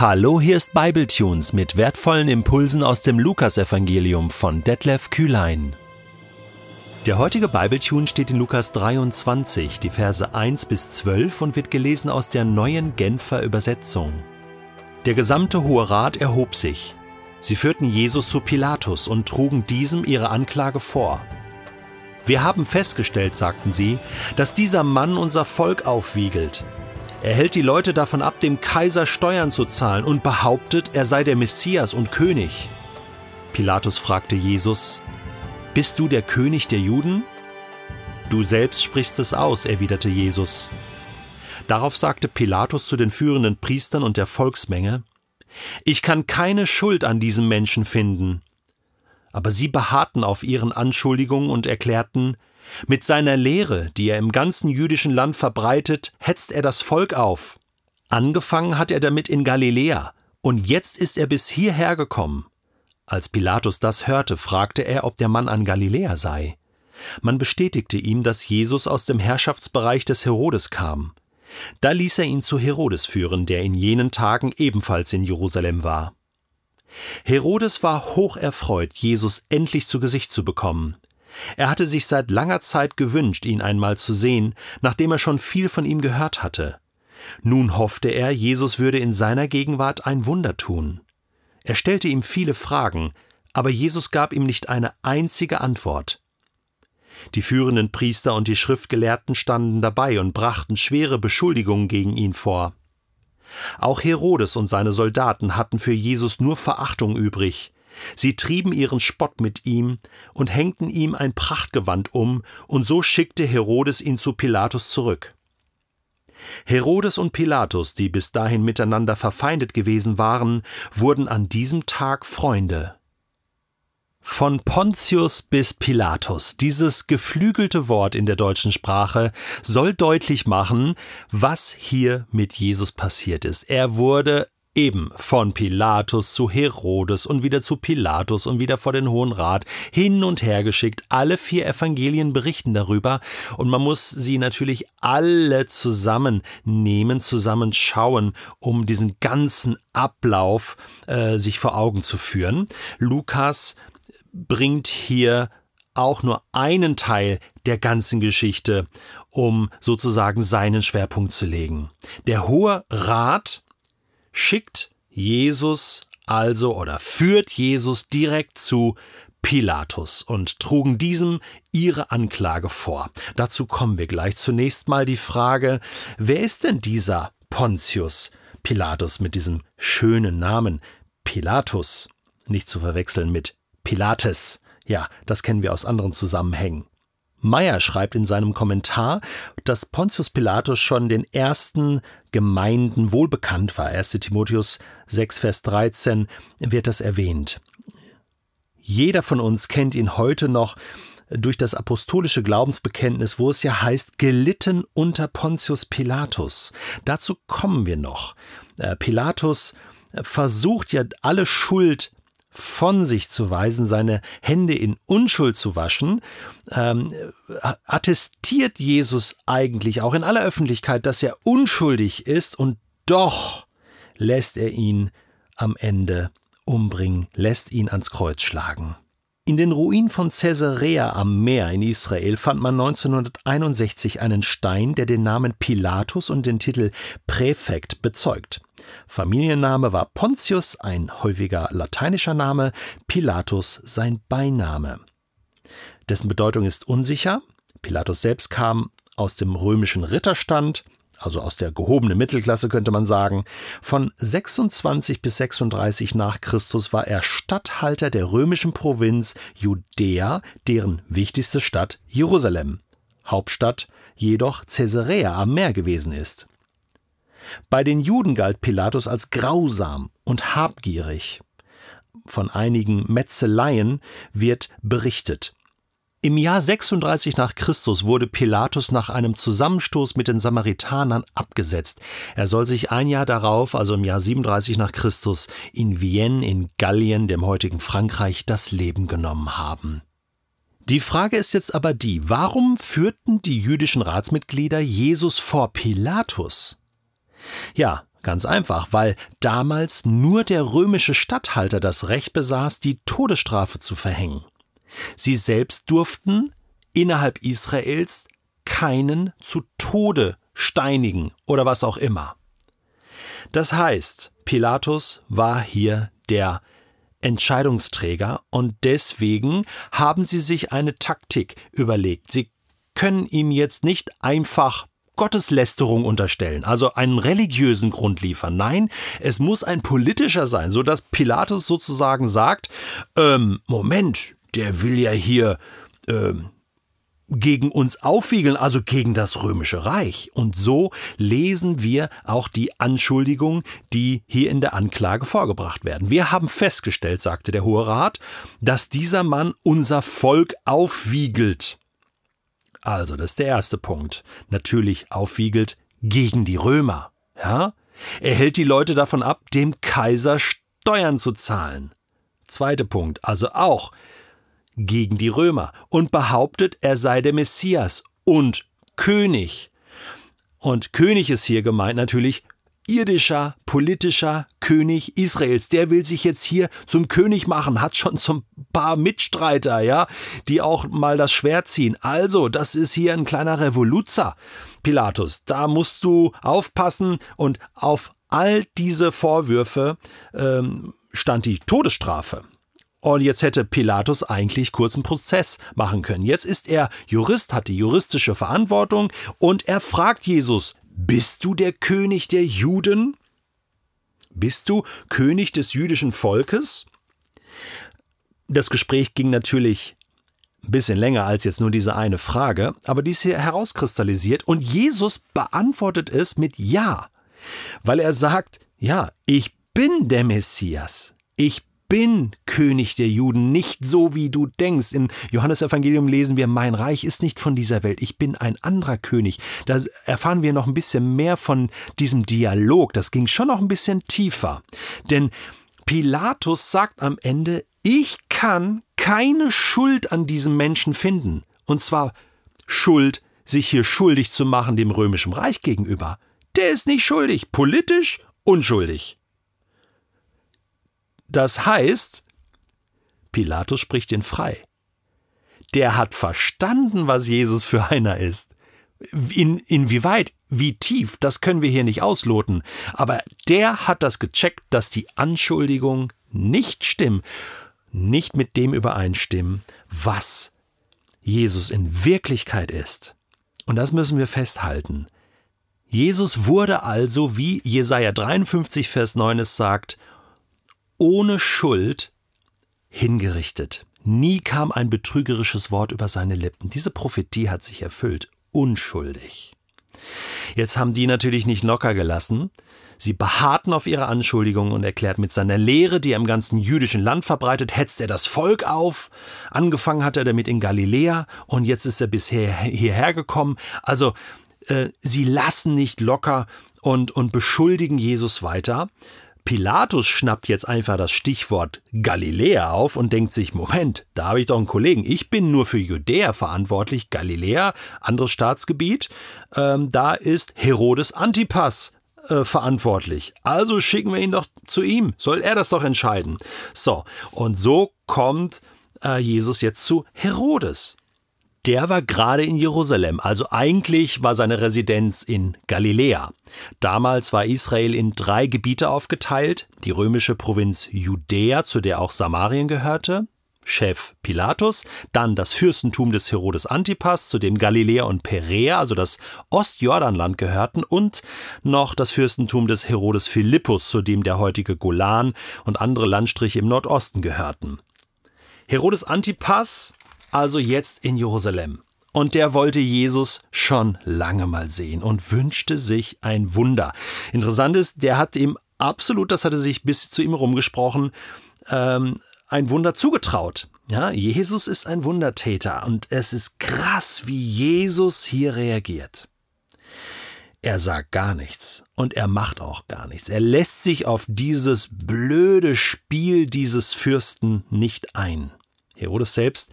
Hallo, hier ist Bibletunes mit wertvollen Impulsen aus dem Lukasevangelium von Detlef Kühlein. Der heutige Bibletune steht in Lukas 23, die Verse 1 bis 12 und wird gelesen aus der neuen Genfer Übersetzung. Der gesamte Hohe Rat erhob sich. Sie führten Jesus zu Pilatus und trugen diesem ihre Anklage vor. Wir haben festgestellt, sagten sie, dass dieser Mann unser Volk aufwiegelt er hält die Leute davon ab, dem Kaiser Steuern zu zahlen und behauptet, er sei der Messias und König. Pilatus fragte Jesus, Bist du der König der Juden? Du selbst sprichst es aus, erwiderte Jesus. Darauf sagte Pilatus zu den führenden Priestern und der Volksmenge, Ich kann keine Schuld an diesem Menschen finden. Aber sie beharrten auf ihren Anschuldigungen und erklärten, mit seiner Lehre, die er im ganzen jüdischen Land verbreitet, hetzt er das Volk auf. Angefangen hat er damit in Galiläa, und jetzt ist er bis hierher gekommen. Als Pilatus das hörte, fragte er, ob der Mann an Galiläa sei. Man bestätigte ihm, dass Jesus aus dem Herrschaftsbereich des Herodes kam. Da ließ er ihn zu Herodes führen, der in jenen Tagen ebenfalls in Jerusalem war. Herodes war hoch erfreut, Jesus endlich zu Gesicht zu bekommen. Er hatte sich seit langer Zeit gewünscht, ihn einmal zu sehen, nachdem er schon viel von ihm gehört hatte. Nun hoffte er, Jesus würde in seiner Gegenwart ein Wunder tun. Er stellte ihm viele Fragen, aber Jesus gab ihm nicht eine einzige Antwort. Die führenden Priester und die Schriftgelehrten standen dabei und brachten schwere Beschuldigungen gegen ihn vor. Auch Herodes und seine Soldaten hatten für Jesus nur Verachtung übrig. Sie trieben ihren Spott mit ihm und hängten ihm ein Prachtgewand um, und so schickte Herodes ihn zu Pilatus zurück. Herodes und Pilatus, die bis dahin miteinander verfeindet gewesen waren, wurden an diesem Tag Freunde. Von Pontius bis Pilatus. Dieses geflügelte Wort in der deutschen Sprache soll deutlich machen, was hier mit Jesus passiert ist. Er wurde Eben von Pilatus zu Herodes und wieder zu Pilatus und wieder vor den Hohen Rat hin und her geschickt. Alle vier Evangelien berichten darüber und man muss sie natürlich alle zusammennehmen, zusammenschauen, um diesen ganzen Ablauf äh, sich vor Augen zu führen. Lukas bringt hier auch nur einen Teil der ganzen Geschichte, um sozusagen seinen Schwerpunkt zu legen. Der Hohe Rat schickt Jesus also oder führt Jesus direkt zu Pilatus und trugen diesem ihre Anklage vor. Dazu kommen wir gleich. Zunächst mal die Frage, wer ist denn dieser Pontius Pilatus mit diesem schönen Namen Pilatus? Nicht zu verwechseln mit Pilates. Ja, das kennen wir aus anderen Zusammenhängen. Meyer schreibt in seinem Kommentar, dass Pontius Pilatus schon den ersten Gemeinden wohlbekannt war. 1. Timotheus 6, Vers 13 wird das erwähnt. Jeder von uns kennt ihn heute noch durch das apostolische Glaubensbekenntnis, wo es ja heißt, gelitten unter Pontius Pilatus. Dazu kommen wir noch. Äh, Pilatus versucht ja alle Schuld von sich zu weisen, seine Hände in Unschuld zu waschen, ähm, attestiert Jesus eigentlich auch in aller Öffentlichkeit, dass er unschuldig ist und doch lässt er ihn am Ende umbringen, lässt ihn ans Kreuz schlagen. In den Ruinen von Caesarea am Meer in Israel fand man 1961 einen Stein, der den Namen Pilatus und den Titel Präfekt bezeugt. Familienname war Pontius, ein häufiger lateinischer Name, Pilatus sein Beiname. Dessen Bedeutung ist unsicher. Pilatus selbst kam aus dem römischen Ritterstand, also aus der gehobenen Mittelklasse könnte man sagen. Von 26 bis 36 nach Christus war er Statthalter der römischen Provinz Judäa, deren wichtigste Stadt Jerusalem. Hauptstadt jedoch Caesarea am Meer gewesen ist. Bei den Juden galt Pilatus als grausam und habgierig. Von einigen Metzeleien wird berichtet. Im Jahr 36 nach Christus wurde Pilatus nach einem Zusammenstoß mit den Samaritanern abgesetzt. Er soll sich ein Jahr darauf, also im Jahr 37 nach Christus, in Vienne in Gallien, dem heutigen Frankreich, das Leben genommen haben. Die Frage ist jetzt aber die, warum führten die jüdischen Ratsmitglieder Jesus vor Pilatus? Ja, Ganz einfach, weil damals nur der römische Statthalter das Recht besaß, die Todesstrafe zu verhängen. Sie selbst durften innerhalb Israels keinen zu Tode steinigen oder was auch immer. Das heißt, Pilatus war hier der Entscheidungsträger und deswegen haben sie sich eine Taktik überlegt. Sie können ihm jetzt nicht einfach Gotteslästerung unterstellen, also einen religiösen Grund liefern. Nein, es muss ein politischer sein, so dass Pilatus sozusagen sagt, ähm, Moment, der will ja hier ähm, gegen uns aufwiegeln, also gegen das römische Reich. Und so lesen wir auch die Anschuldigungen, die hier in der Anklage vorgebracht werden. Wir haben festgestellt, sagte der Hohe Rat, dass dieser Mann unser Volk aufwiegelt. Also, das ist der erste Punkt. Natürlich aufwiegelt gegen die Römer. Ja? Er hält die Leute davon ab, dem Kaiser Steuern zu zahlen. Zweiter Punkt, also auch gegen die Römer und behauptet, er sei der Messias und König. Und König ist hier gemeint natürlich irdischer, politischer König Israels. Der will sich jetzt hier zum König machen, hat schon so ein paar Mitstreiter, ja, die auch mal das Schwert ziehen. Also, das ist hier ein kleiner Revoluzer, Pilatus. Da musst du aufpassen und auf all diese Vorwürfe ähm, stand die Todesstrafe. Und jetzt hätte Pilatus eigentlich kurzen Prozess machen können. Jetzt ist er Jurist, hat die juristische Verantwortung und er fragt Jesus, bist du der König der Juden? Bist du König des jüdischen Volkes? Das Gespräch ging natürlich ein bisschen länger als jetzt nur diese eine Frage, aber die ist hier herauskristallisiert und Jesus beantwortet es mit Ja, weil er sagt, ja, ich bin der Messias. Ich bin König der Juden, nicht so wie du denkst. Im Johannesevangelium lesen wir, mein Reich ist nicht von dieser Welt, ich bin ein anderer König. Da erfahren wir noch ein bisschen mehr von diesem Dialog. Das ging schon noch ein bisschen tiefer. Denn Pilatus sagt am Ende, ich kann keine Schuld an diesem Menschen finden. Und zwar Schuld, sich hier schuldig zu machen dem römischen Reich gegenüber. Der ist nicht schuldig, politisch unschuldig. Das heißt, Pilatus spricht ihn frei. Der hat verstanden, was Jesus für einer ist. In, inwieweit, wie tief, das können wir hier nicht ausloten. Aber der hat das gecheckt, dass die Anschuldigungen nicht stimmen, nicht mit dem übereinstimmen, was Jesus in Wirklichkeit ist. Und das müssen wir festhalten. Jesus wurde also, wie Jesaja 53, Vers 9 es sagt, ohne Schuld hingerichtet. Nie kam ein betrügerisches Wort über seine Lippen. Diese Prophetie hat sich erfüllt. Unschuldig. Jetzt haben die natürlich nicht locker gelassen. Sie beharrten auf ihre Anschuldigungen und erklärt, mit seiner Lehre, die er im ganzen jüdischen Land verbreitet, hetzt er das Volk auf. Angefangen hat er damit in Galiläa und jetzt ist er bisher hierher gekommen. Also, äh, sie lassen nicht locker und, und beschuldigen Jesus weiter. Pilatus schnappt jetzt einfach das Stichwort Galiläa auf und denkt sich, Moment, da habe ich doch einen Kollegen, ich bin nur für Judäa verantwortlich, Galiläa, anderes Staatsgebiet, ähm, da ist Herodes Antipas äh, verantwortlich. Also schicken wir ihn doch zu ihm, soll er das doch entscheiden. So, und so kommt äh, Jesus jetzt zu Herodes der war gerade in Jerusalem, also eigentlich war seine Residenz in Galiläa. Damals war Israel in drei Gebiete aufgeteilt, die römische Provinz Judäa, zu der auch Samarien gehörte, Chef Pilatus, dann das Fürstentum des Herodes Antipas, zu dem Galiläa und Perea, also das Ostjordanland gehörten, und noch das Fürstentum des Herodes Philippus, zu dem der heutige Golan und andere Landstriche im Nordosten gehörten. Herodes Antipas also jetzt in Jerusalem. Und der wollte Jesus schon lange mal sehen und wünschte sich ein Wunder. Interessant ist, der hat ihm absolut, das hatte sich bis zu ihm rumgesprochen, ähm, ein Wunder zugetraut. Ja, Jesus ist ein Wundertäter und es ist krass, wie Jesus hier reagiert. Er sagt gar nichts und er macht auch gar nichts. Er lässt sich auf dieses blöde Spiel dieses Fürsten nicht ein. Herodes selbst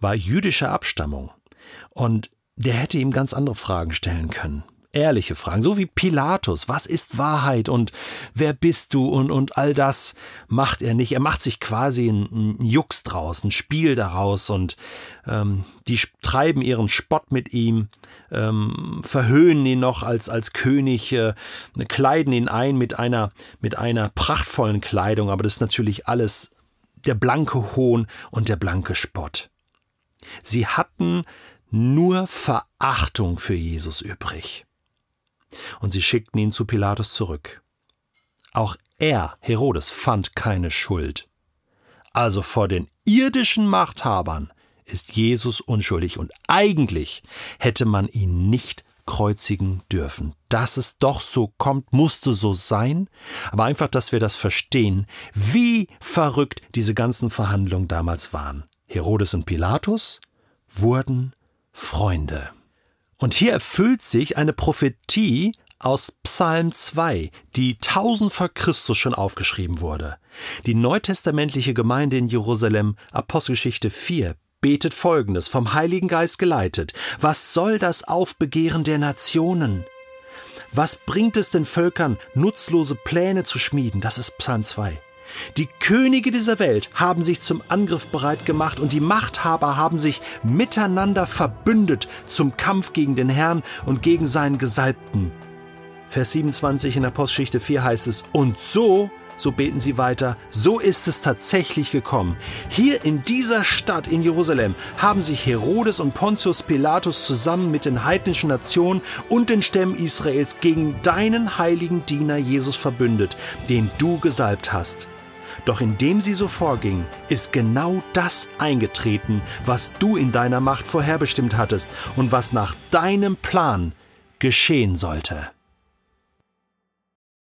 war jüdischer Abstammung. Und der hätte ihm ganz andere Fragen stellen können. ehrliche Fragen, so wie Pilatus, was ist Wahrheit? Und wer bist du? Und, und all das macht er nicht. Er macht sich quasi ein, Jux draus, ein Spiel daraus. Und ähm, die treiben ihren Spott mit ihm, ähm, verhöhnen ihn noch als, als König, äh, kleiden ihn ein mit einer, mit einer prachtvollen Kleidung, aber das ist natürlich alles der blanke Hohn und der blanke Spott. Sie hatten nur Verachtung für Jesus übrig. Und sie schickten ihn zu Pilatus zurück. Auch er, Herodes, fand keine Schuld. Also vor den irdischen Machthabern ist Jesus unschuldig und eigentlich hätte man ihn nicht kreuzigen dürfen. Dass es doch so kommt, musste so sein, aber einfach, dass wir das verstehen, wie verrückt diese ganzen Verhandlungen damals waren. Herodes und Pilatus wurden Freunde. Und hier erfüllt sich eine Prophetie aus Psalm 2, die 1000 vor Christus schon aufgeschrieben wurde. Die neutestamentliche Gemeinde in Jerusalem, Apostelgeschichte 4, betet folgendes, vom Heiligen Geist geleitet. Was soll das Aufbegehren der Nationen? Was bringt es den Völkern, nutzlose Pläne zu schmieden? Das ist Psalm 2. Die Könige dieser Welt haben sich zum Angriff bereit gemacht und die Machthaber haben sich miteinander verbündet zum Kampf gegen den Herrn und gegen seinen Gesalbten. Vers 27 in Apostelgeschichte 4 heißt es, und so so beten sie weiter, so ist es tatsächlich gekommen. Hier in dieser Stadt in Jerusalem haben sich Herodes und Pontius Pilatus zusammen mit den heidnischen Nationen und den Stämmen Israels gegen deinen heiligen Diener Jesus verbündet, den du gesalbt hast. Doch indem sie so vorging, ist genau das eingetreten, was du in deiner Macht vorherbestimmt hattest und was nach deinem Plan geschehen sollte.